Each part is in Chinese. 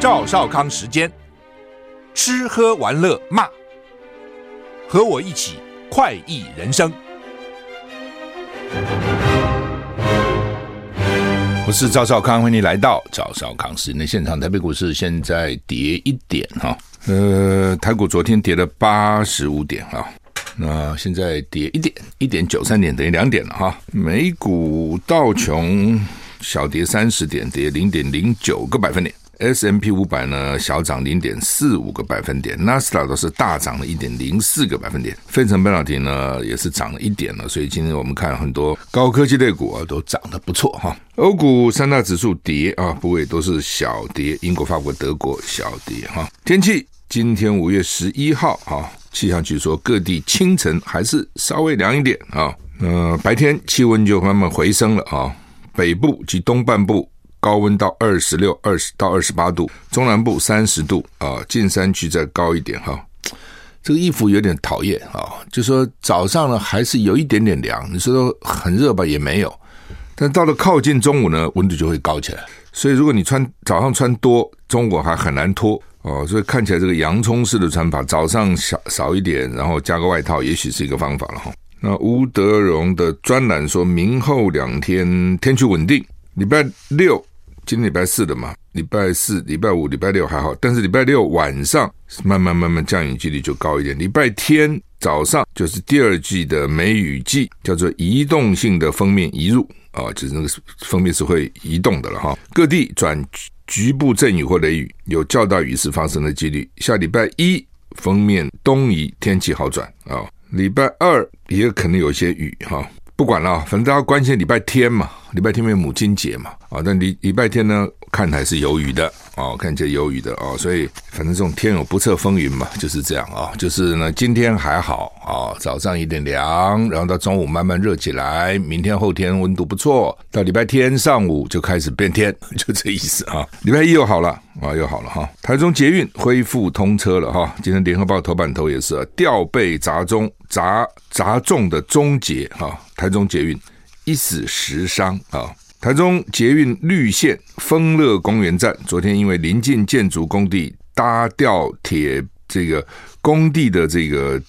赵少康时间，吃喝玩乐骂，和我一起快意人生。我是赵少康，欢迎你来到赵少康时间的现场。台北股市现在跌一点哈，呃，台股昨天跌了八十五点哈，那现在跌一点，一点九三点等于两点了哈。美股道琼小跌三十点，跌零点零九个百分点。S M P 五百呢小涨零点四五个百分点，纳斯达都是大涨了一点零四个百分点，费城半导体呢也是涨了一点了，所以今天我们看很多高科技类股啊都涨得不错哈。欧股三大指数跌啊，不过也都是小跌，英国、法国、德国小跌哈。天气今天五月十一号哈，气象局说各地清晨还是稍微凉一点啊，呃白天气温就慢慢回升了啊，北部及东半部。高温到二十六、二十到二十八度，中南部三十度啊，近山区再高一点哈。这个衣服有点讨厌啊，就说早上呢还是有一点点凉，你说很热吧也没有，但到了靠近中午呢，温度就会高起来。所以如果你穿早上穿多，中午还很难脱哦。所以看起来这个洋葱式的穿法，早上少少一点，然后加个外套，也许是一个方法了哈。那吴德荣的专栏说，明后两天天气稳定，礼拜六。今天礼拜四的嘛，礼拜四、礼拜五、礼拜六还好，但是礼拜六晚上慢慢慢慢降雨几率就高一点。礼拜天早上就是第二季的梅雨季，叫做移动性的锋面移入啊，就是那个锋面是会移动的了哈。各地转局部阵雨或雷雨，有较大雨势发生的几率。下礼拜一锋面东移，天气好转啊。礼拜二也可能有些雨哈。不管了，反正大家关心礼拜天嘛，礼拜天没有母亲节嘛，啊，那礼礼拜天呢，看还是有雨的。哦，看起来有雨的哦，所以反正这种天有不测风云嘛，就是这样啊、就是呢，今天还好啊、早上有点凉，然后到中午慢慢热起来，明天后天温度不错，到礼拜天上午就开始变天，就这意思啊。礼拜一又好了啊，又好了哈。台中捷运恢复通车了哈。今天联合报头版头也是啊，吊臂砸中砸砸中的终结哈。台中捷运一死十伤啊。台中捷运绿线丰乐公园站，昨天因为临近建筑工地搭吊铁，这个工地的这个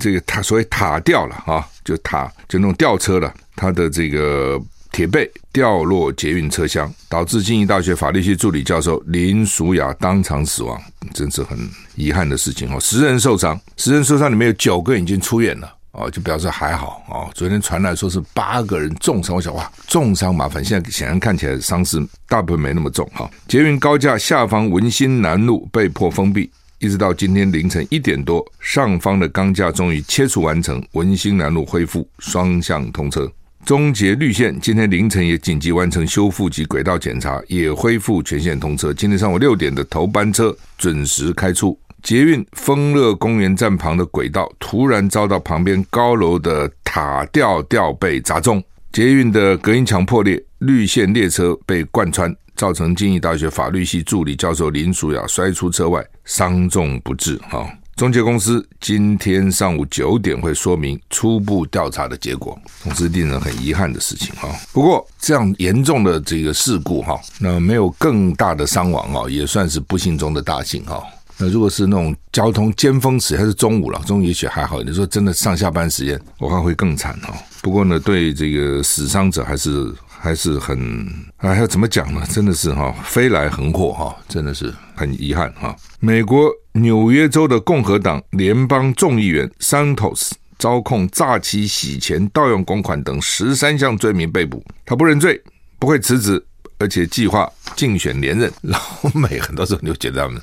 这个塔，所谓塔吊了啊，就塔就那种吊车了，它的这个铁背掉落捷运车厢，导致经济大学法律系助理教授林淑雅当场死亡，真是很遗憾的事情哦。十人受伤，十人受伤里面有九个已经出院了。哦，就表示还好哦。昨天传来说是八个人重伤，我想哇，重伤麻烦。现在显然看起来伤势大部分没那么重哈。捷运高架下方文心南路被迫封闭，一直到今天凌晨一点多，上方的钢架终于切除完成，文心南路恢复双向通车。中捷绿线今天凌晨也紧急完成修复及轨道检查，也恢复全线通车。今天上午六点的头班车准时开出。捷运丰乐公园站旁的轨道突然遭到旁边高楼的塔吊吊臂砸中，捷运的隔音墙破裂，绿线列车被贯穿，造成经济大学法律系助理教授林淑雅摔出车外，伤重不治。哈，中介公司今天上午九点会说明初步调查的结果，总是令人很遗憾的事情。哈，不过这样严重的这个事故，哈，那没有更大的伤亡，哈，也算是不幸中的大幸，哈。那如果是那种交通尖峰时，还是中午了，中午也许还好。你说真的上下班时间，我看会更惨哦。不过呢，对这个死伤者还是还是很哎，要怎么讲呢？真的是哈，飞来横祸哈，真的是很遗憾哈。美国纽约州的共和党联邦众议员 Santos 遭控诈欺、洗钱、盗用公款等十三项罪名被捕，他不认罪，不会辞职，而且计划竞选连任。老美很多时候你就觉得他们。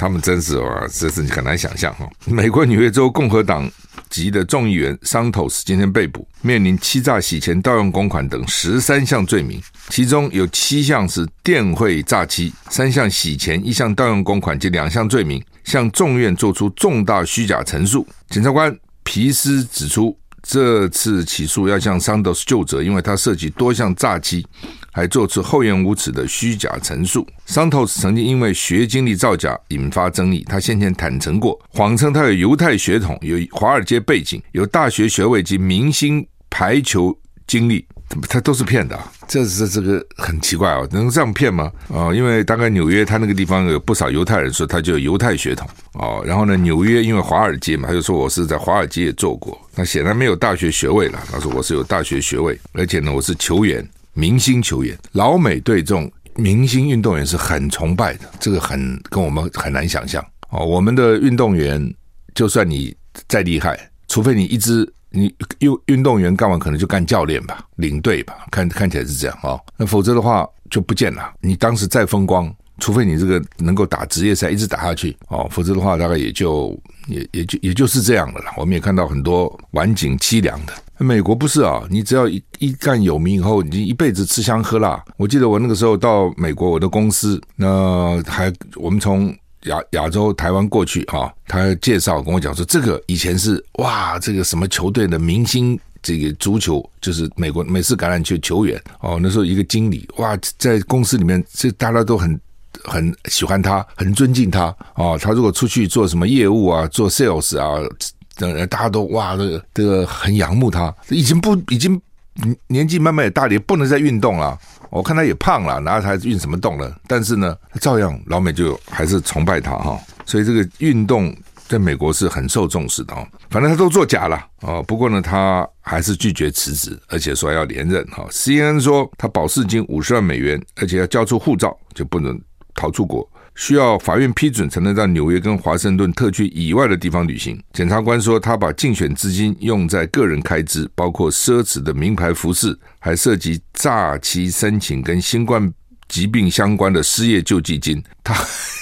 他们真是哇，真是你很难想象哈。美国纽约州共和党籍的众议员桑托斯今天被捕，面临欺诈、洗钱、盗用公款等十三项罪名，其中有七项是电汇诈欺，三项洗钱，一项盗用公款及两项罪名，向众院做出重大虚假陈述。检察官皮斯指出，这次起诉要向桑托斯就责，因为他涉及多项诈欺。还做出厚颜无耻的虚假陈述。桑托斯曾经因为学经历造假引发争议，他先前坦承过，谎称他有犹太血统、有华尔街背景、有大学学位及明星排球经历，他都是骗的、啊。这是这个很奇怪哦，能这样骗吗？啊、哦，因为大概纽约他那个地方有不少犹太人，说他就有犹太血统哦。然后呢，纽约因为华尔街嘛，他就说我是在华尔街也做过，那显然没有大学学位了。他说我是有大学学位，而且呢，我是球员，明星球员。老美对这种明星运动员是很崇拜的，这个很跟我们很难想象哦。我们的运动员，就算你再厉害，除非你一直。你运运动员干完可能就干教练吧，领队吧，看看起来是这样哦。那否则的话就不见了。你当时再风光，除非你这个能够打职业赛，一直打下去哦，否则的话大概也就也也就也就是这样的了。我们也看到很多晚景凄凉的。美国不是啊，你只要一一干有名以后，你就一辈子吃香喝辣。我记得我那个时候到美国，我的公司那还我们从。亚亚洲台湾过去啊，他介绍跟我讲说，这个以前是哇，这个什么球队的明星，这个足球就是美国美式橄榄球球员哦。那时候一个经理哇，在公司里面，这大家都很很喜欢他，很尊敬他哦。他如果出去做什么业务啊，做 sales 啊，等大家都哇，这个这个很仰慕他。已经不已经年纪慢慢也大了，也不能再运动了。我看他也胖了，然后他还运什么动了？但是呢，照样老美就还是崇拜他哈。所以这个运动在美国是很受重视的哦。反正他都作假了哦。不过呢，他还是拒绝辞职，而且说要连任哈。CNN 说他保释金五十万美元，而且要交出护照，就不能逃出国。需要法院批准才能到纽约跟华盛顿特区以外的地方旅行。检察官说，他把竞选资金用在个人开支，包括奢侈的名牌服饰，还涉及诈欺申请跟新冠疾病相关的失业救济金。他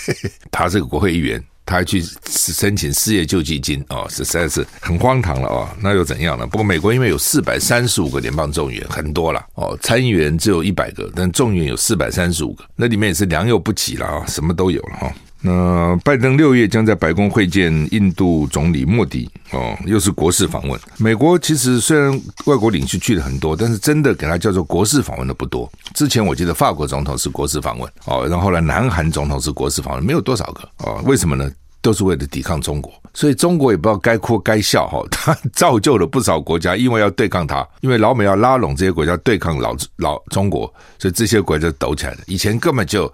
他是个国会议员。他还去申请失业救济金哦，实在是很荒唐了哦。那又怎样呢？不过美国因为有四百三十五个联邦众议员，很多了哦。参议员只有一百个，但众议员有四百三十五个，那里面也是良莠不齐了啊，什么都有了哈。那拜登六月将在白宫会见印度总理莫迪哦，又是国事访问。美国其实虽然外国领袖去了很多，但是真的给他叫做国事访问的不多。之前我记得法国总统是国事访问哦，然后后来南韩总统是国事访问，没有多少个哦。为什么呢？都是为了抵抗中国，所以中国也不知道该哭该笑哈。他 造就了不少国家，因为要对抗他，因为老美要拉拢这些国家对抗老老中国，所以这些国家抖起来了。以前根本就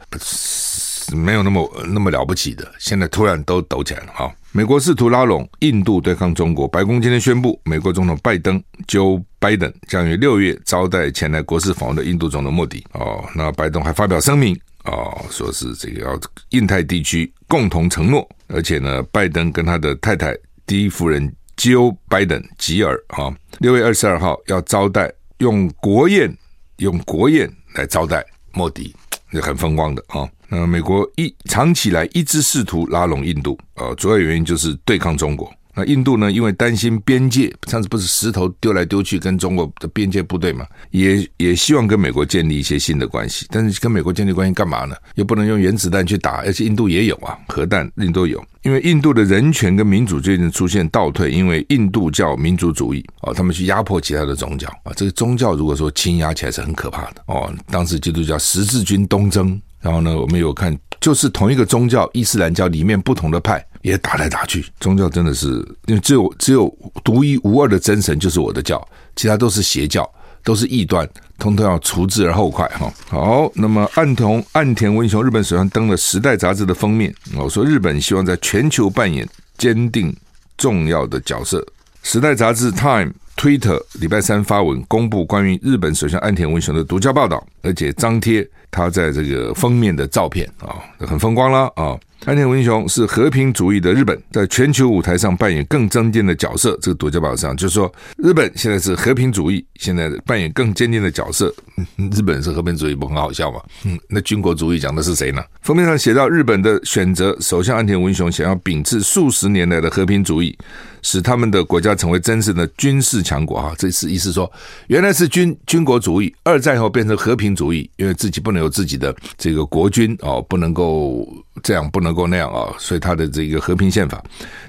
没有那么那么了不起的，现在突然都抖起来了哈。美国试图拉拢印度对抗中国，白宫今天宣布，美国总统拜登 Joe Biden 将于六月招待前来国事访问的印度总统莫迪。哦，那拜登还发表声明。哦，说是这个要印太地区共同承诺，而且呢，拜登跟他的太太第一夫人 Joe Biden 吉尔啊，六月二十二号要招待，用国宴用国宴来招待莫迪，也很风光的啊。呃美国一长期来一直试图拉拢印度，呃，主要原因就是对抗中国。那印度呢？因为担心边界，上次不是石头丢来丢去，跟中国的边界部队嘛，也也希望跟美国建立一些新的关系。但是跟美国建立关系干嘛呢？又不能用原子弹去打，而且印度也有啊，核弹印度有。因为印度的人权跟民主最近出现倒退，因为印度教民族主义哦，他们去压迫其他的宗教啊。这个宗教如果说倾压起来是很可怕的哦。当时基督教十字军东征，然后呢，我们有看，就是同一个宗教伊斯兰教里面不同的派。也打来打去，宗教真的是，因为只有只有独一无二的真神就是我的教，其他都是邪教，都是异端，通通要除之而后快哈。好，那么岸田岸田文雄日本首相登了《时代》杂志的封面，我说日本希望在全球扮演坚定重要的角色。《时代》杂志 Time Twitter 礼拜三发文公布关于日本首相岸田文雄的独家报道，而且张贴他在这个封面的照片啊，很风光了啊。岸田文雄是和平主义的日本，在全球舞台上扮演更坚定的角色。这个独家报道上就是说，日本现在是和平主义，现在扮演更坚定的角色。日本是和平主义，不很好笑吗？嗯，那军国主义讲的是谁呢？封面上写到，日本的选择首相岸田文雄想要秉持数十年来的和平主义，使他们的国家成为真正的军事强国。啊，这是意思说，原来是军军国主义，二战后变成和平主义，因为自己不能有自己的这个国军哦，不能够这样，不能够那样啊，所以他的这个和平宪法，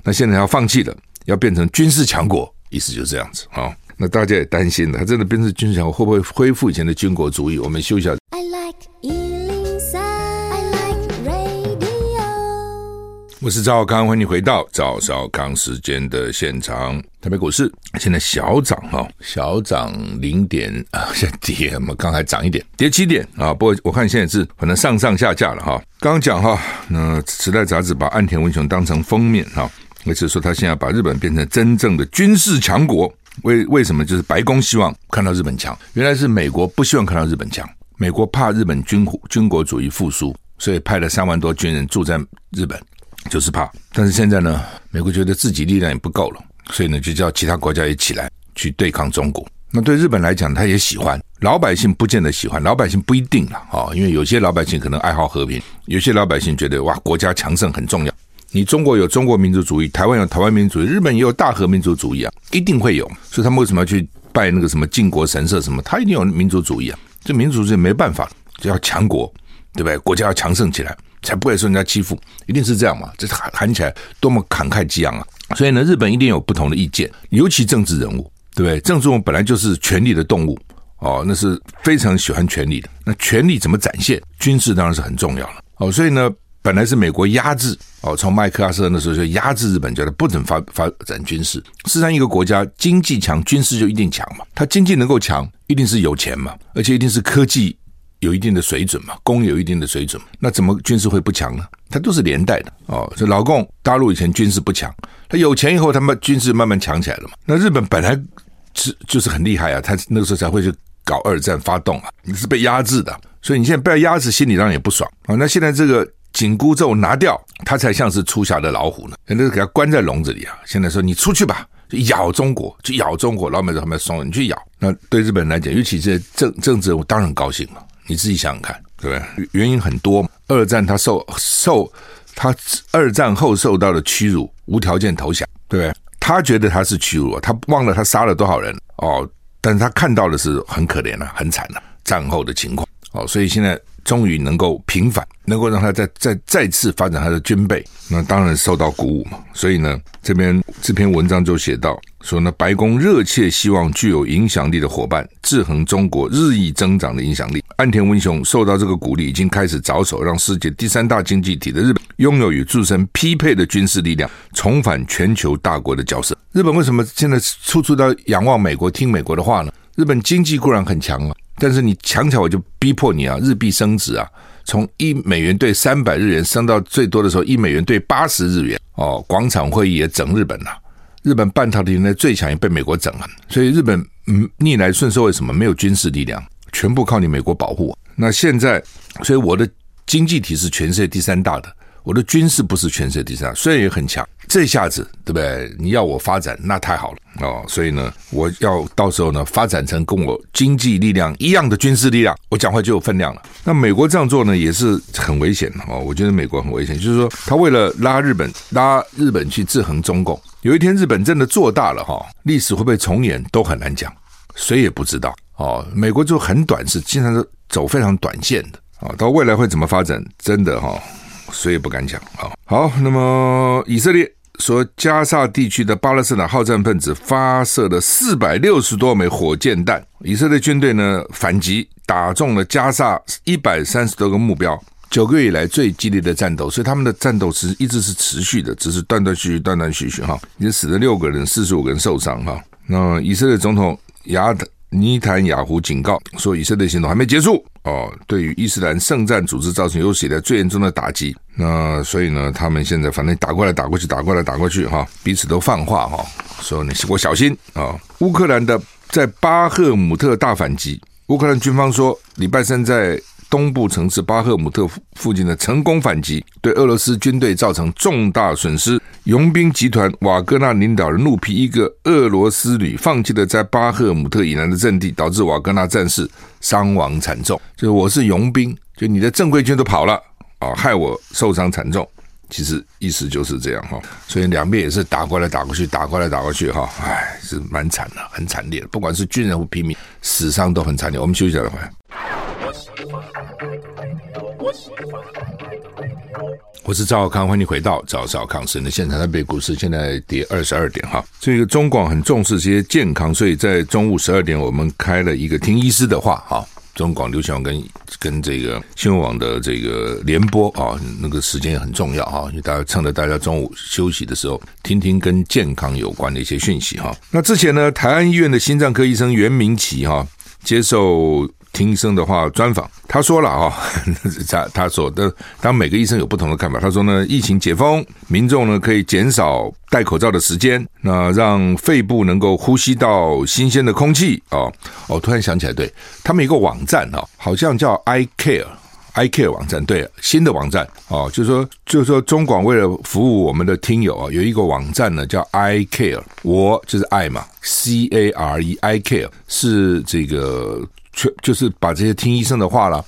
那现在要放弃了，要变成军事强国，意思就是这样子啊。那大家也担心了，他真的变成军事强国，会不会恢复以前的军国主义？我们休息一下。I like 我是赵少康，欢迎你回到赵少康时间的现场。台北股市现在小涨哈，小涨零点啊，现在跌嘛，刚才涨一点，跌七点啊。不过我看现在是可能上上下下了哈。刚刚讲哈，那《时代》杂志把岸田文雄当成封面哈，也就是说他现在把日本变成真正的军事强国。为为什么？就是白宫希望看到日本强，原来是美国不希望看到日本强，美国怕日本军军国主义复苏，所以派了三万多军人驻在日本，就是怕。但是现在呢，美国觉得自己力量也不够了。所以呢，就叫其他国家也起来去对抗中国。那对日本来讲，他也喜欢，老百姓不见得喜欢，老百姓不一定了啊，因为有些老百姓可能爱好和平，有些老百姓觉得哇，国家强盛很重要。你中国有中国民族主义，台湾有台湾民族主义，日本也有大和民族主义啊，一定会有。所以他们为什么要去拜那个什么靖国神社什么？他一定有民族主义啊。这民族主义没办法，就要强国，对不对？国家要强盛起来，才不会受人家欺负，一定是这样嘛。这喊喊起来多么慷慨激昂啊！所以呢，日本一定有不同的意见，尤其政治人物，对不对？政治人物本来就是权力的动物哦，那是非常喜欢权力的。那权力怎么展现？军事当然是很重要了哦。所以呢，本来是美国压制哦，从麦克阿瑟那时候就压制日本，叫他不准发发展军事。事实上，一个国家经济强，军事就一定强嘛。它经济能够强，一定是有钱嘛，而且一定是科技。有一定的水准嘛，工有一定的水准，那怎么军事会不强呢？它都是连带的哦。这老共大陆以前军事不强，他有钱以后，他们军事慢慢强起来了嘛。那日本本来是就是很厉害啊，他那个时候才会去搞二战发动啊。你是被压制的，所以你现在被压制，心理上也不爽啊。那现在这个紧箍咒拿掉，他才像是出柙的老虎呢。那是给他关在笼子里啊。现在说你出去吧，就咬中国，就咬中国，老美在旁边怂了，你去咬。那对日本人来讲，尤其这政政治人物，当然高兴了。你自己想想看，对不对？原因很多。二战他受受他二战后受到的屈辱，无条件投降，对不对？他觉得他是屈辱，他忘了他杀了多少人哦。但是他看到的是很可怜了、啊，很惨了、啊，战后的情况哦。所以现在终于能够平反，能够让他再再再次发展他的军备，那当然受到鼓舞嘛。所以呢，这边这篇文章就写到。说呢，白宫热切希望具有影响力的伙伴制衡中国日益增长的影响力。岸田文雄受到这个鼓励，已经开始着手让世界第三大经济体的日本拥有与自身匹配的军事力量，重返全球大国的角色。日本为什么现在处处都仰望美国，听美国的话呢？日本经济固然很强啊，但是你强起来我就逼迫你啊，日币升值啊，从一美元兑三百日元升到最多的时候一美元兑八十日元哦，广场会议也整日本呐、啊。日本半导体现在最强，也被美国整了，所以日本嗯逆来顺受，为什么没有军事力量？全部靠你美国保护。那现在，所以我的经济体是全世界第三大的，我的军事不是全世界第三，虽然也很强。这下子对不对？你要我发展，那太好了哦。所以呢，我要到时候呢发展成跟我经济力量一样的军事力量，我讲话就有分量了。那美国这样做呢，也是很危险的哦。我觉得美国很危险，就是说他为了拉日本，拉日本去制衡中共。有一天日本真的做大了哈，历史会不会重演都很难讲，谁也不知道哦。美国就很短视，经常是走非常短线的啊。到未来会怎么发展，真的哈，谁也不敢讲啊。好，那么以色列说加沙地区的巴勒斯坦好战分子发射了四百六十多枚火箭弹，以色列军队呢反击，打中了加沙一百三十多个目标。九个月以来最激烈的战斗，所以他们的战斗是一直是持续的，只是断断续续、断断续续哈，已经死了六个人，四十五个人受伤哈。那以色列总统亚尼坦雅胡警告说，以色列行动还没结束哦，对于伊斯兰圣战组织造成有史以来最严重的打击。那所以呢，他们现在反正打过来打过去，打过来打过去哈，彼此都放话哈，说你给我小心啊。乌克兰的在巴赫姆特大反击，乌克兰军方说礼拜三在。东部城市巴赫姆特附近的成功反击，对俄罗斯军队造成重大损失。佣兵集团瓦格纳领导人怒批一个俄罗斯旅放弃了在巴赫姆特以南的阵地，导致瓦格纳战士伤亡惨重。就是我是佣兵，就你的正规军都跑了啊，害我受伤惨重。其实意思就是这样哈，所以两边也是打过来打过去，打过来打过去哈，唉，是蛮惨的，很惨烈的。不管是军人或平民，死伤都很惨烈。我们休息一下，再回来。我是赵少康，欢迎回到赵少康时间的现场。台北股市现在跌二十二点哈，这个中广很重视这些健康，所以在中午十二点我们开了一个听医师的话哈。中广流行网跟跟这个新闻网的这个联播啊，那个时间也很重要哈，因为大家趁着大家中午休息的时候，听听跟健康有关的一些讯息哈。那之前呢，台安医院的心脏科医生袁明启哈接受。听医生的话专访，他说了啊，他他说的，当每个医生有不同的看法。他说呢，疫情解封，民众呢可以减少戴口罩的时间，那让肺部能够呼吸到新鲜的空气哦。哦，突然想起来，对他们有一个网站啊，好像叫 I Care I Care 网站，对，新的网站哦，就是说就是说中广为了服务我们的听友啊，有一个网站呢叫 I Care，我就是爱嘛，C A R E I Care 是这个。全就是把这些听医生的话了，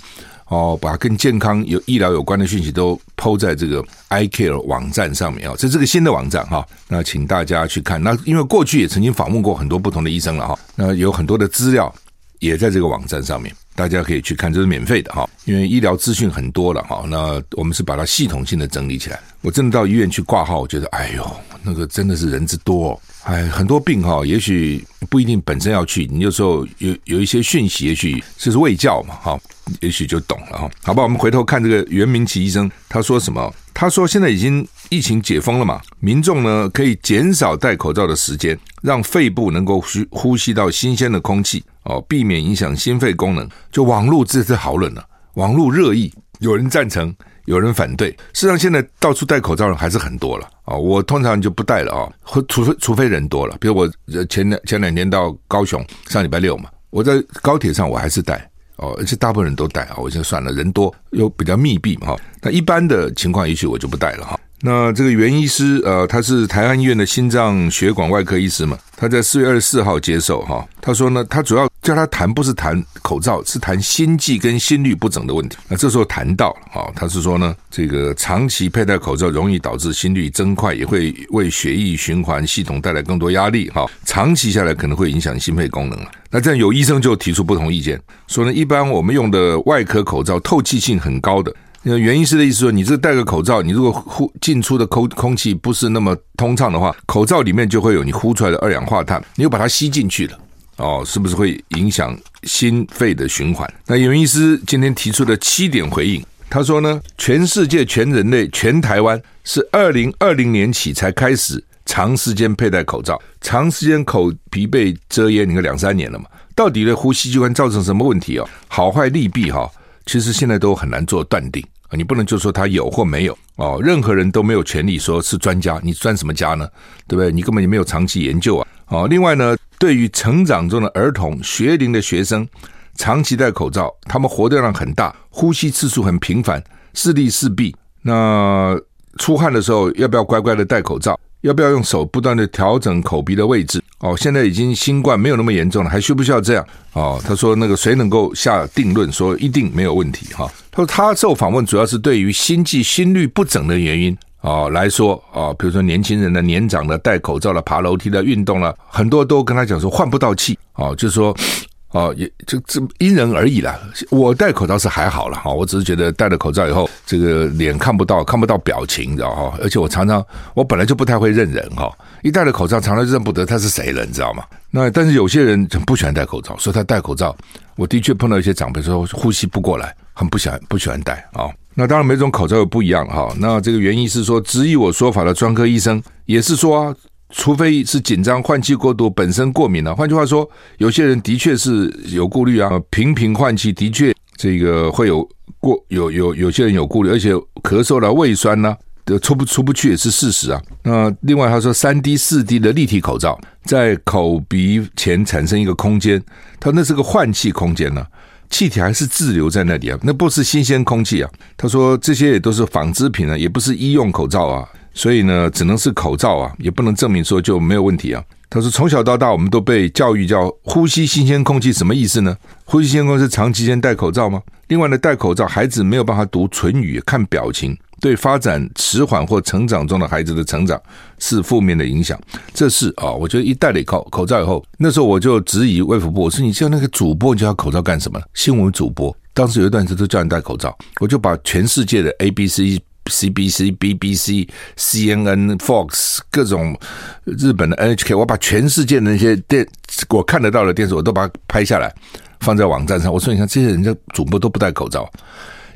哦，把跟健康有医疗有关的讯息都抛在这个 iCare 网站上面啊，这是个新的网站哈，那请大家去看。那因为过去也曾经访问过很多不同的医生了哈，那有很多的资料也在这个网站上面，大家可以去看，这是免费的哈。因为医疗资讯很多了哈，那我们是把它系统性的整理起来。我真的到医院去挂号，我觉得哎呦，那个真的是人之多哦。哎，很多病哈，也许不一定本身要去，你有时候有有一些讯息，也许这是卫教嘛，哈，也许就懂了哈。好吧，我们回头看这个袁明奇医生，他说什么？他说现在已经疫情解封了嘛，民众呢可以减少戴口罩的时间，让肺部能够呼呼吸到新鲜的空气哦，避免影响心肺功能。就网络这次讨论了，网络热议，有人赞成。有人反对，事实上现在到处戴口罩的人还是很多了啊！我通常就不戴了啊，除非除非人多了，比如我前两前两天到高雄，上礼拜六嘛，我在高铁上我还是戴哦，而且大部分人都戴啊，我就算了，人多又比较密闭嘛哈。那一般的情况，也许我就不戴了哈。那这个袁医师，呃，他是台安医院的心脏血管外科医师嘛，他在四月二十四号接受哈，他说呢，他主要叫他谈不是谈口罩，是谈心悸跟心律不整的问题。那这时候谈到了哈，他是说呢，这个长期佩戴口罩容易导致心率增快，也会为血液循环系统带来更多压力哈，长期下来可能会影响心肺功能了。那这样有医生就提出不同意见，说呢，一般我们用的外科口罩透气性很高的。那袁医师的意思说，你这戴个口罩，你如果呼进出的空空气不是那么通畅的话，口罩里面就会有你呼出来的二氧化碳，你又把它吸进去了，哦，是不是会影响心肺的循环？那袁医师今天提出了七点回应，他说呢，全世界、全人类、全台湾是二零二零年起才开始长时间佩戴口罩，长时间口鼻被遮掩，你看两三年了嘛，到底的呼吸机关造成什么问题哦？好坏利弊哈？其实现在都很难做断定你不能就说他有或没有哦，任何人都没有权利说是专家，你专什么家呢？对不对？你根本就没有长期研究啊。哦，另外呢，对于成长中的儿童、学龄的学生，长期戴口罩，他们活动量很大，呼吸次数很频繁，视力四闭，那出汗的时候要不要乖乖的戴口罩？要不要用手不断的调整口鼻的位置？哦，现在已经新冠没有那么严重了，还需不需要这样？哦，他说那个谁能够下定论说一定没有问题？哈，他说他受访问主要是对于心悸、心律不整的原因哦来说哦，比如说年轻人的、年长的、戴口罩了、爬楼梯的、运动了，很多都跟他讲说换不到气哦，就是说。哦，也就这因人而异啦。我戴口罩是还好了哈，我只是觉得戴了口罩以后，这个脸看不到，看不到表情，你知道哈。而且我常常，我本来就不太会认人哈，一戴了口罩，常常认不得他是谁了，你知道吗？那但是有些人不喜欢戴口罩，所以他戴口罩。我的确碰到一些长辈说呼吸不过来，很不喜欢不喜欢戴啊。那当然每种口罩又不一样哈。那这个原因是说，质疑我说法的专科医生也是说。除非是紧张、换气过度、本身过敏了、换句话说，有些人的确是有顾虑啊，频频换气的确这个会有过有有有些人有顾虑，而且咳嗽了、胃酸呢、啊，出不出不去也是事实啊。那另外他说，三 D、四 D 的立体口罩在口鼻前产生一个空间，他那是个换气空间呢、气体还是滞留在那里啊，那不是新鲜空气啊。他说这些也都是纺织品啊，也不是医用口罩啊。所以呢，只能是口罩啊，也不能证明说就没有问题啊。他说，从小到大，我们都被教育叫呼吸新鲜空气，什么意思呢？呼吸新鲜空气是长期间戴口罩吗？另外呢，戴口罩，孩子没有办法读唇语、看表情，对发展迟缓或成长中的孩子的成长是负面的影响。这是啊，我觉得一戴了口口罩以后，那时候我就质疑卫福部，我说你叫那个主播，你叫他口罩干什么？新闻主播当时有一段时间都叫人戴口罩，我就把全世界的 A、B、C。CBC、BBC、CNN、Fox 各种日本的 NHK，我把全世界的那些电我看得到的电视，我都把它拍下来，放在网站上。我说，你看这些人家主播都不戴口罩，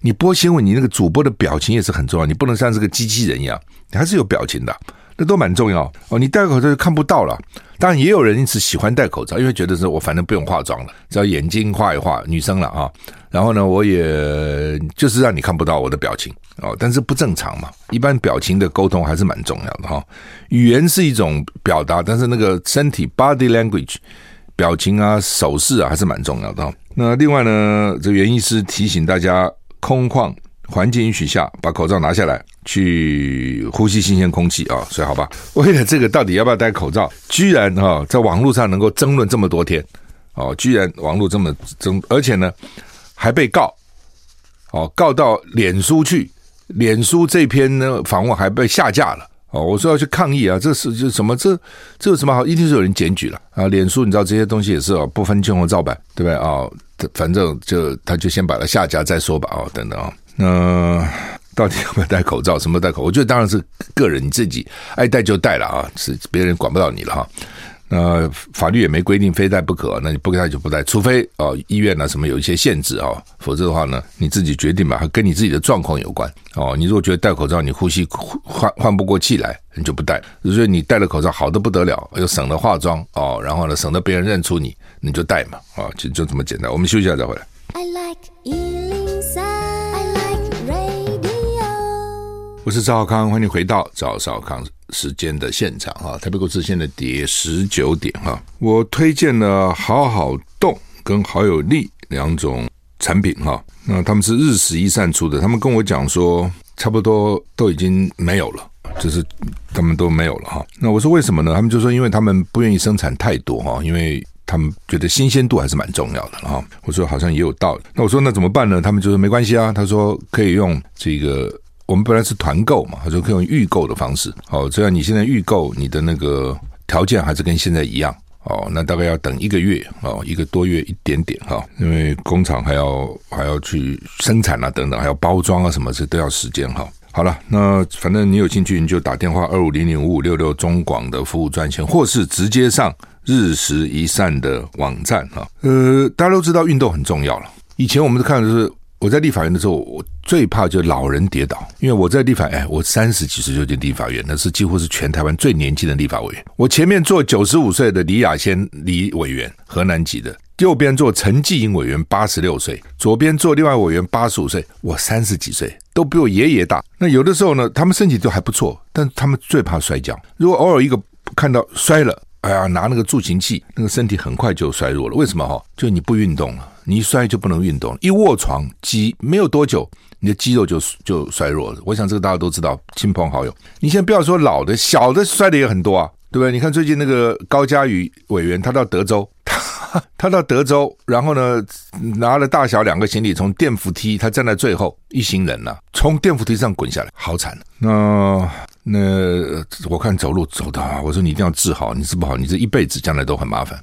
你播新闻，你那个主播的表情也是很重要，你不能像是个机器人一样，你还是有表情的。这都蛮重要哦，你戴口罩就看不到了。当然，也有人因此喜欢戴口罩，因为觉得说我反正不用化妆了，只要眼睛画一画，女生了啊。然后呢，我也就是让你看不到我的表情哦，但是不正常嘛。一般表情的沟通还是蛮重要的哈。语言是一种表达，但是那个身体 body language 表情啊、手势啊，还是蛮重要的。那另外呢，这原因是提醒大家空旷。环境允许下，把口罩拿下来，去呼吸新鲜空气啊！所以好吧，为了这个到底要不要戴口罩，居然啊，在网络上能够争论这么多天哦，居然网络这么争，而且呢还被告哦，告到脸书去，脸书这篇呢访问还被下架了哦。我说要去抗议啊，这是就什么这这有什么好？一定是有人检举了啊！脸书你知道这些东西也是哦，不分青红皂白，对不对啊？反正就他就先把它下架再说吧啊，等等啊。呃、到底要不要戴口罩？什么戴口罩？我觉得当然是个人你自己爱戴就戴了啊，是别人管不到你了哈。那、法律也没规定非戴不可，那你不戴就不戴，除非哦医院啊什么有一些限制啊，否则的话呢你自己决定吧，还跟你自己的状况有关哦。你如果觉得戴口罩你呼吸换换不过气来，你就不戴。如果你戴了口罩好的不得了，又省了化妆哦，然后呢省得别人认出你，你就戴嘛啊，就就这么简单。我们休息一下再回来。I like 我是赵少康，欢迎回到赵少康时间的现场哈。台北股市现在跌十九点哈。我推荐了好好动跟好有力两种产品哈。那他们是日食一善出的，他们跟我讲说，差不多都已经没有了，就是他们都没有了哈。那我说为什么呢？他们就说，因为他们不愿意生产太多哈，因为他们觉得新鲜度还是蛮重要的哈。我说好像也有道理。那我说那怎么办呢？他们就说没关系啊。他说可以用这个。我们本来是团购嘛，他说可以用预购的方式，哦，这样你现在预购，你的那个条件还是跟现在一样，哦，那大概要等一个月，哦，一个多月一点点哈，因为工厂还要还要去生产啊，等等，还要包装啊，什么这都要时间哈。好了，那反正你有兴趣，你就打电话二五零零五五六六中广的服务专线，或是直接上日食一善的网站哈。呃，大家都知道运动很重要了，以前我们都看的是。我在立法院的时候，我最怕就老人跌倒，因为我在立法，哎，我三十几岁就进立法院，那是几乎是全台湾最年轻的立法委员。我前面坐九十五岁的李雅仙李委员，河南籍的，右边坐陈继英委员，八十六岁，左边坐另外委员八十五岁，我三十几岁，都比我爷爷大。那有的时候呢，他们身体都还不错，但他们最怕摔跤。如果偶尔一个看到摔了，哎呀，拿那个助行器，那个身体很快就衰弱了。为什么哈？就你不运动了。你一摔就不能运动，一卧床肌没有多久，你的肌肉就就衰弱了。我想这个大家都知道，亲朋好友，你先不要说老的，小的摔的也很多啊，对不对？你看最近那个高嘉宇委员，他到德州，他 他到德州，然后呢拿了大小两个行李从电扶梯，他站在最后一行人呐、从电扶梯上滚下来，好惨。那那我看走路走的，我说你一定要治好，你治不好，你这一辈子将来都很麻烦。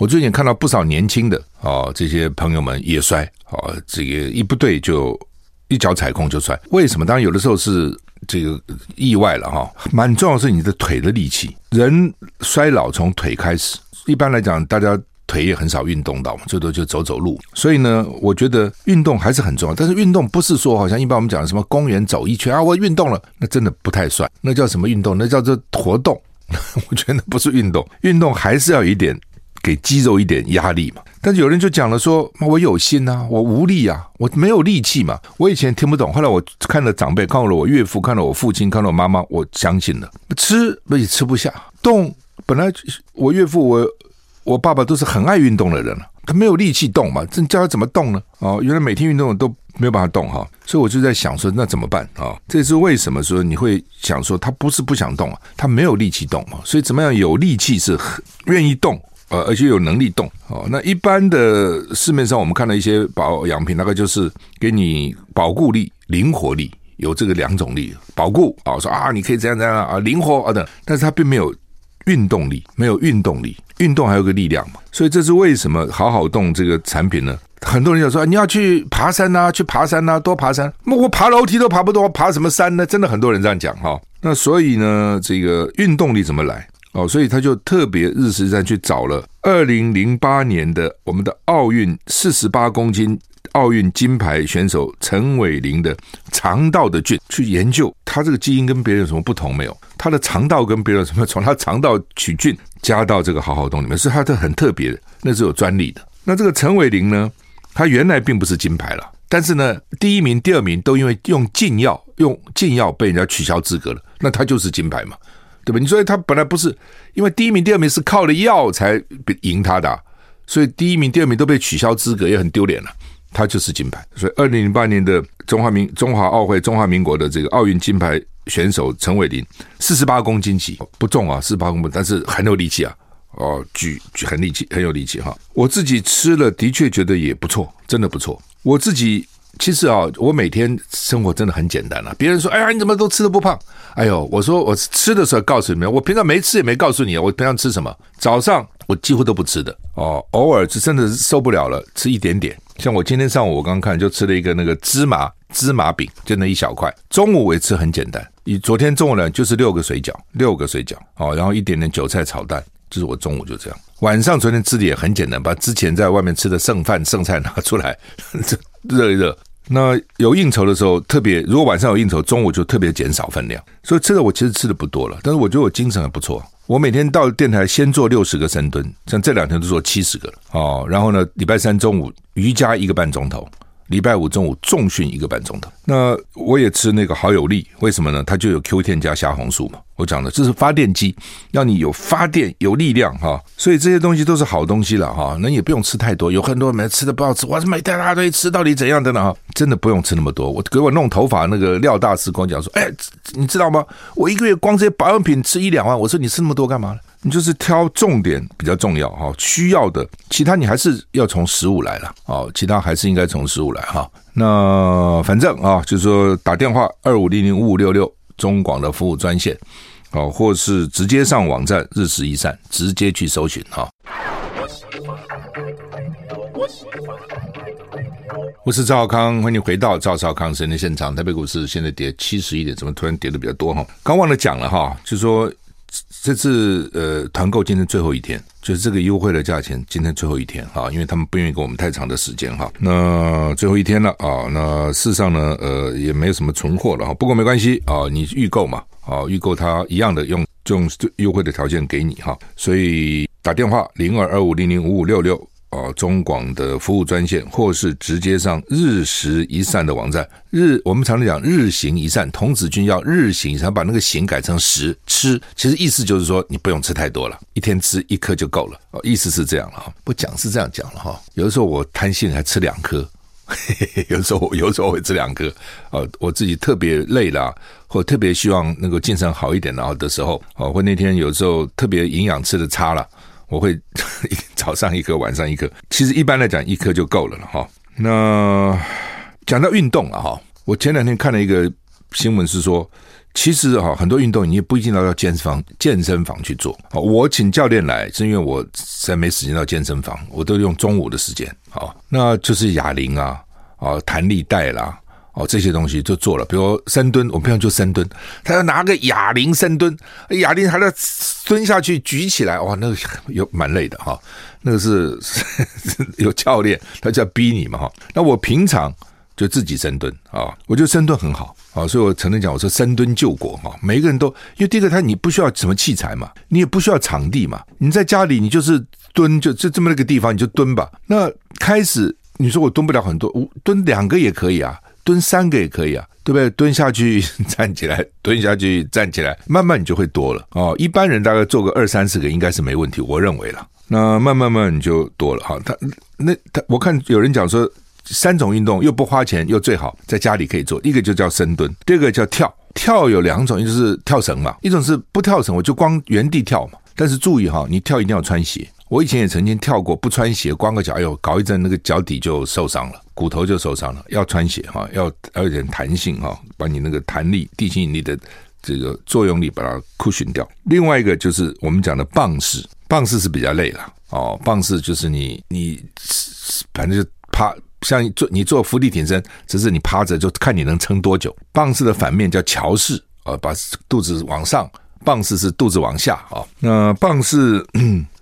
我最近看到不少年轻的哦，这些朋友们也摔哦，这个一不对就一脚踩空就摔。为什么？当然有的时候是这个意外了哈。蛮重要是你的腿的力气。人衰老从腿开始，一般来讲，大家腿也很少运动到，最多就走走路。所以呢，我觉得运动还是很重要。但是运动不是说好像一般我们讲什么公园走一圈啊，我运动了，那真的不太算。那叫什么运动？那叫做活动。我觉得不是运动，运动还是要有一点。给肌肉一点压力嘛，但是有人就讲了说，我有心呐、啊，我无力啊，我没有力气嘛。我以前听不懂，后来我看了长辈，看了我岳父，看了我父亲，看了我妈妈，我相信了。吃不也吃不下，动本来我岳父我我爸爸都是很爱运动的人了，他没有力气动嘛，这叫他怎么动呢？哦，原来每天运动都没有办法动哈，所以我就在想说，那怎么办啊？这是为什么说你会想说他不是不想动啊，他没有力气动嘛，所以怎么样有力气是愿意动。呃，而且有能力动哦。那一般的市面上我们看到一些保养品，大概就是给你保固力、灵活力，有这个两种力。保固啊，说啊，你可以这样这样啊，灵活啊等，但是它并没有运动力，没有运动力。运动还有个力量嘛，所以这是为什么好好动这个产品呢？很多人就说你要去爬山呐，去爬山呐，多爬山。那我爬楼梯都爬不多，爬什么山呢？真的很多人这样讲哈。那所以呢，这个运动力怎么来？哦，所以他就特别日食站去找了二零零八年的我们的奥运四十八公斤奥运金牌选手陈伟霖的肠道的菌，去研究他这个基因跟别人有什么不同没有？他的肠道跟别人有什么？从他肠道取菌加到这个好好洞里面，是他的很特别的，那是有专利的。那这个陈伟霖呢，他原来并不是金牌了，但是呢，第一名、第二名都因为用禁药，用禁药被人家取消资格了，那他就是金牌嘛。对吧？你说他本来不是，因为第一名、第二名是靠了药才赢他的，所以第一名、第二名都被取消资格，也很丢脸了。他就是金牌。所以二零零八年的中华民中华奥会中华民国的这个奥运金牌选手陈伟霖，四十八公斤级不重啊，四十八公斤，但是很有力气啊，哦，举举很力气，很有力气哈。我自己吃了，的确觉得也不错，真的不错。我自己。其实啊，我每天生活真的很简单了。别人说：“哎呀，你怎么都吃的不胖？”哎呦，我说我吃的时候告诉你们，我平常没吃也没告诉你。我平常吃什么？早上我几乎都不吃的哦，偶尔是真的是受不了了，吃一点点。像我今天上午我刚看就吃了一个那个芝麻芝麻饼，就那一小块。中午我也吃很简单，你昨天中午呢就是六个水饺，六个水饺哦，然后一点点韭菜炒蛋，就是我中午就这样。晚上昨天吃的也很简单，把之前在外面吃的剩饭剩菜拿出来，热一热。那有应酬的时候，特别如果晚上有应酬，中午就特别减少分量。所以吃的我其实吃的不多了，但是我觉得我精神还不错。我每天到电台先做六十个深蹲，像这两天都做七十个哦。然后呢，礼拜三中午瑜伽一个半钟头。礼拜五中午重训一个半钟头，那我也吃那个好有力，为什么呢？它就有 Q 天加虾红素嘛。我讲的这是发电机，让你有发电有力量哈。所以这些东西都是好东西了哈。那也不用吃太多，有很多人吃的不好吃，我是买一大堆吃到底怎样的呢？哈，真的不用吃那么多。我给我弄头发那个廖大师跟我讲说，哎，你知道吗？我一个月光这些保养品吃一两万。我说你吃那么多干嘛呢？你就是挑重点比较重要哈，需要的其他你还是要从食物来了哦，其他还是应该从食物来哈。那反正啊，就是说打电话二五零零五五六六中广的服务专线哦，或是直接上网站日食一善直接去搜寻哈。我是赵少康，欢迎回到赵少康神的现场。台北股市现在跌七十一点，怎么突然跌的比较多哈？刚忘了讲了哈，就是说。这次呃团购今天最后一天，就是这个优惠的价钱今天最后一天哈，因为他们不愿意给我们太长的时间哈。那最后一天了啊，那事实上呢呃也没有什么存货了哈，不过没关系啊，你预购嘛啊，预购它一样的用用优惠的条件给你哈，所以打电话零二二五零零五五六六。哦，中广的服务专线，或是直接上日食一善的网站。日，我们常常讲日行一善，童子军要日行，想把那个行改成食吃，其实意思就是说你不用吃太多了，一天吃一颗就够了。哦，意思是这样了哈，不讲是这样讲了哈。有的时候我贪心还吃两颗，有时候有时候会吃两颗。哦，我自己特别累了，或特别希望能够精神好一点然后的时候，哦，或那天有时候特别营养吃的差了。我会 早上一颗，晚上一颗。其实一般来讲，一颗就够了了哈。那讲到运动了哈，我前两天看了一个新闻，是说，其实哈很多运动你也不一定要到健身房健身房去做。我请教练来，是因为我实在没时间到健身房，我都用中午的时间。好，那就是哑铃啊，啊弹力带啦。哦，这些东西就做了，比如深蹲，我们平常就深蹲，他要拿个哑铃深蹲，哑铃还要蹲下去举起来，哇，那个有蛮累的哈，那个是 有教练，他就要逼你嘛哈。那我平常就自己深蹲啊，我觉得深蹲很好啊，所以我曾经讲，我说深蹲救国哈，每个人都，因为第一个他你不需要什么器材嘛，你也不需要场地嘛，你在家里你就是蹲，就就这么那个地方你就蹲吧。那开始你说我蹲不了很多，我蹲两个也可以啊。蹲三个也可以啊，对不对？蹲下去 站起来，蹲下去站起来，慢慢你就会多了哦。一般人大概做个二三十个应该是没问题，我认为了。那慢慢慢你就多了哈。他那他我看有人讲说，三种运动又不花钱又最好在家里可以做，一个就叫深蹲，第二个叫跳。跳有两种，一个是跳绳嘛，一种是不跳绳，我就光原地跳嘛。但是注意哈，你跳一定要穿鞋。我以前也曾经跳过，不穿鞋，光个脚，哎呦，搞一阵那个脚底就受伤了，骨头就受伤了。要穿鞋哈，要要有点弹性哈，把你那个弹力、地心引力的这个作用力把它 cushion 掉。另外一个就是我们讲的棒式，棒式是比较累了哦。棒式就是你你反正就趴，像做你做伏地挺身，只是你趴着就看你能撑多久。棒式的反面叫桥式，啊，把肚子往上。棒式是肚子往下啊。那棒式，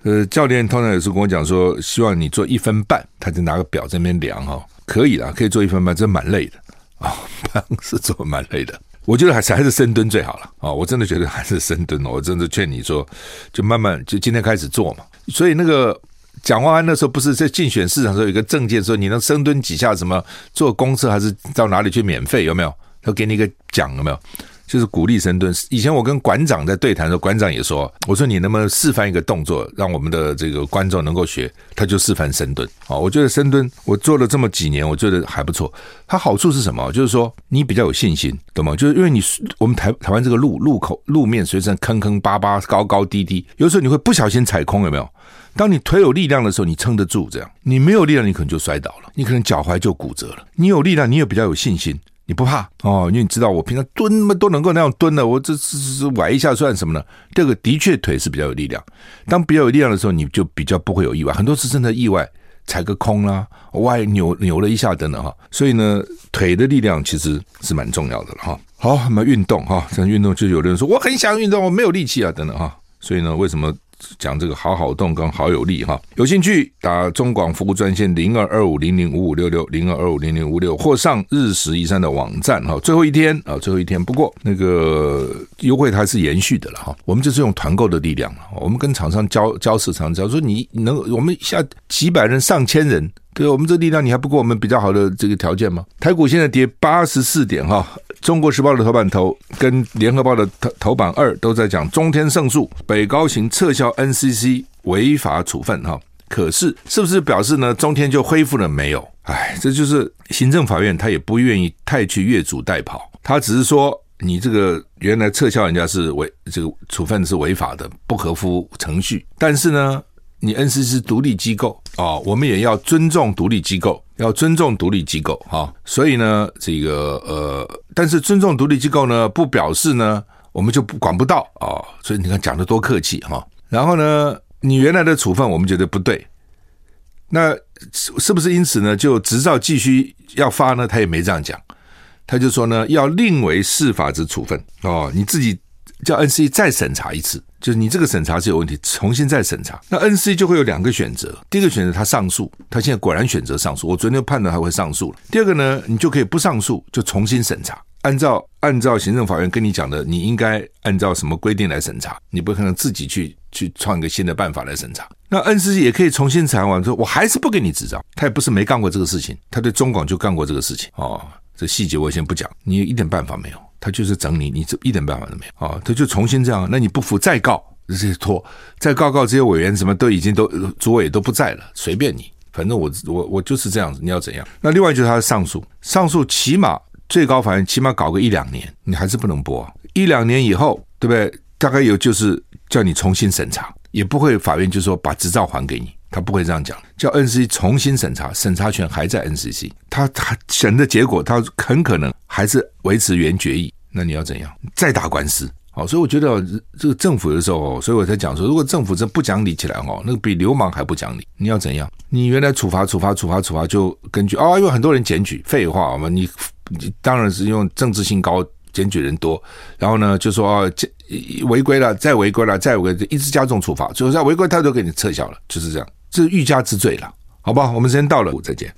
呃，教练通常也是跟我讲说，希望你做一分半，他就拿个表在那边量哈，可以啦，可以做一分半，真蛮累的啊，棒式做蛮累的。我觉得还是还是深蹲最好了啊！我真的觉得还是深蹲哦，我真的劝你说，就慢慢就今天开始做嘛。所以那个蒋万安那时候不是在竞选市场时候有一个政见说，你能深蹲几下，什么坐公车还是到哪里去免费？有没有？他给你一个奖，有没有？就是鼓励深蹲。以前我跟馆长在对谈的时候，馆长也说：“我说你能不能示范一个动作，让我们的这个观众能够学？”他就示范深蹲。啊，我觉得深蹲我做了这么几年，我觉得还不错。它好处是什么？就是说你比较有信心，懂吗？就是因为你我们台台湾这个路路口路面随时坑坑巴巴、高高低低，有时候你会不小心踩空，有没有？当你腿有力量的时候，你撑得住；这样你没有力量，你可能就摔倒了，你可能脚踝就骨折了。你有力量，你也比较有信心。你不怕哦，因为你知道我平常蹲那么都能够那样蹲的，我这这这崴一下算什么呢？这个的确腿是比较有力量。当比较有力量的时候，你就比较不会有意外。很多次真的意外，踩个空啦，歪扭扭了一下等等哈。所以呢，腿的力量其实是蛮重要的了哈。好，我们运动哈，这运动就有的人说我很想运动，我没有力气啊等等哈。所以呢，为什么？讲这个好好动跟好有力哈，有兴趣打中广服务专线零二二五零零五五六六零二二五零零五六或上日食一山的网站哈，最后一天啊，最后一天。不过那个优惠它是延续的了哈，我们就是用团购的力量，我们跟厂商交交市场，只要说你能，我们下几百人上千人。对，我们这力量，你还不给我们比较好的这个条件吗？台股现在跌八十四点哈，中国时报的头版头跟联合报的头头版二都在讲中天胜诉，北高行撤销 NCC 违法处分哈。可是是不是表示呢？中天就恢复了没有？哎，这就是行政法院他也不愿意太去越俎代庖，他只是说你这个原来撤销人家是违这个处分是违法的，不合乎程序，但是呢。你 NCC 独立机构哦，我们也要尊重独立机构，要尊重独立机构哈。所以呢，这个呃，但是尊重独立机构呢，不表示呢，我们就不管不到啊。所以你看讲的多客气哈。然后呢，你原来的处分我们觉得不对，那是不是因此呢，就执照继续要发呢？他也没这样讲，他就说呢，要另为适法之处分哦，你自己叫 N C 再审查一次。就是你这个审查是有问题，重新再审查，那 NC 就会有两个选择。第一个选择他上诉，他现在果然选择上诉。我昨天就判断他会上诉了。第二个呢，你就可以不上诉，就重新审查。按照按照行政法院跟你讲的，你应该按照什么规定来审查？你不可能自己去去创一个新的办法来审查。那 NC 也可以重新审查完之后，我还是不给你执照。他也不是没干过这个事情，他对中广就干过这个事情。哦，这细节我先不讲，你一点办法没有。他就是整你，你这一点办法都没有啊！他就重新这样，那你不服再告，这些拖再告告这些委员，什么都已经都主委都不在了，随便你，反正我我我就是这样子，你要怎样？那另外就是他的上诉，上诉起码最高法院起码搞个一两年，你还是不能播，一两年以后，对不对？大概有就是叫你重新审查，也不会法院就说把执照还给你。他不会这样讲，叫 NCC 重新审查，审查权还在 NCC，他他审的结果，他很可能还是维持原决议。那你要怎样？再打官司？好，所以我觉得这个政府的时候，所以我才讲说，如果政府真不讲理起来哦，那个比流氓还不讲理。你要怎样？你原来处罚、处罚、处罚、处罚，就根据啊，因为很多人检举，废话嘛，你你当然是用政治性高，检举人多，然后呢就说啊，违规了，再违规了，再违规，一直加重处罚，最后在违规他都给你撤销了，就是这样。这是欲加之罪了，好吧？我们时间到了，再见。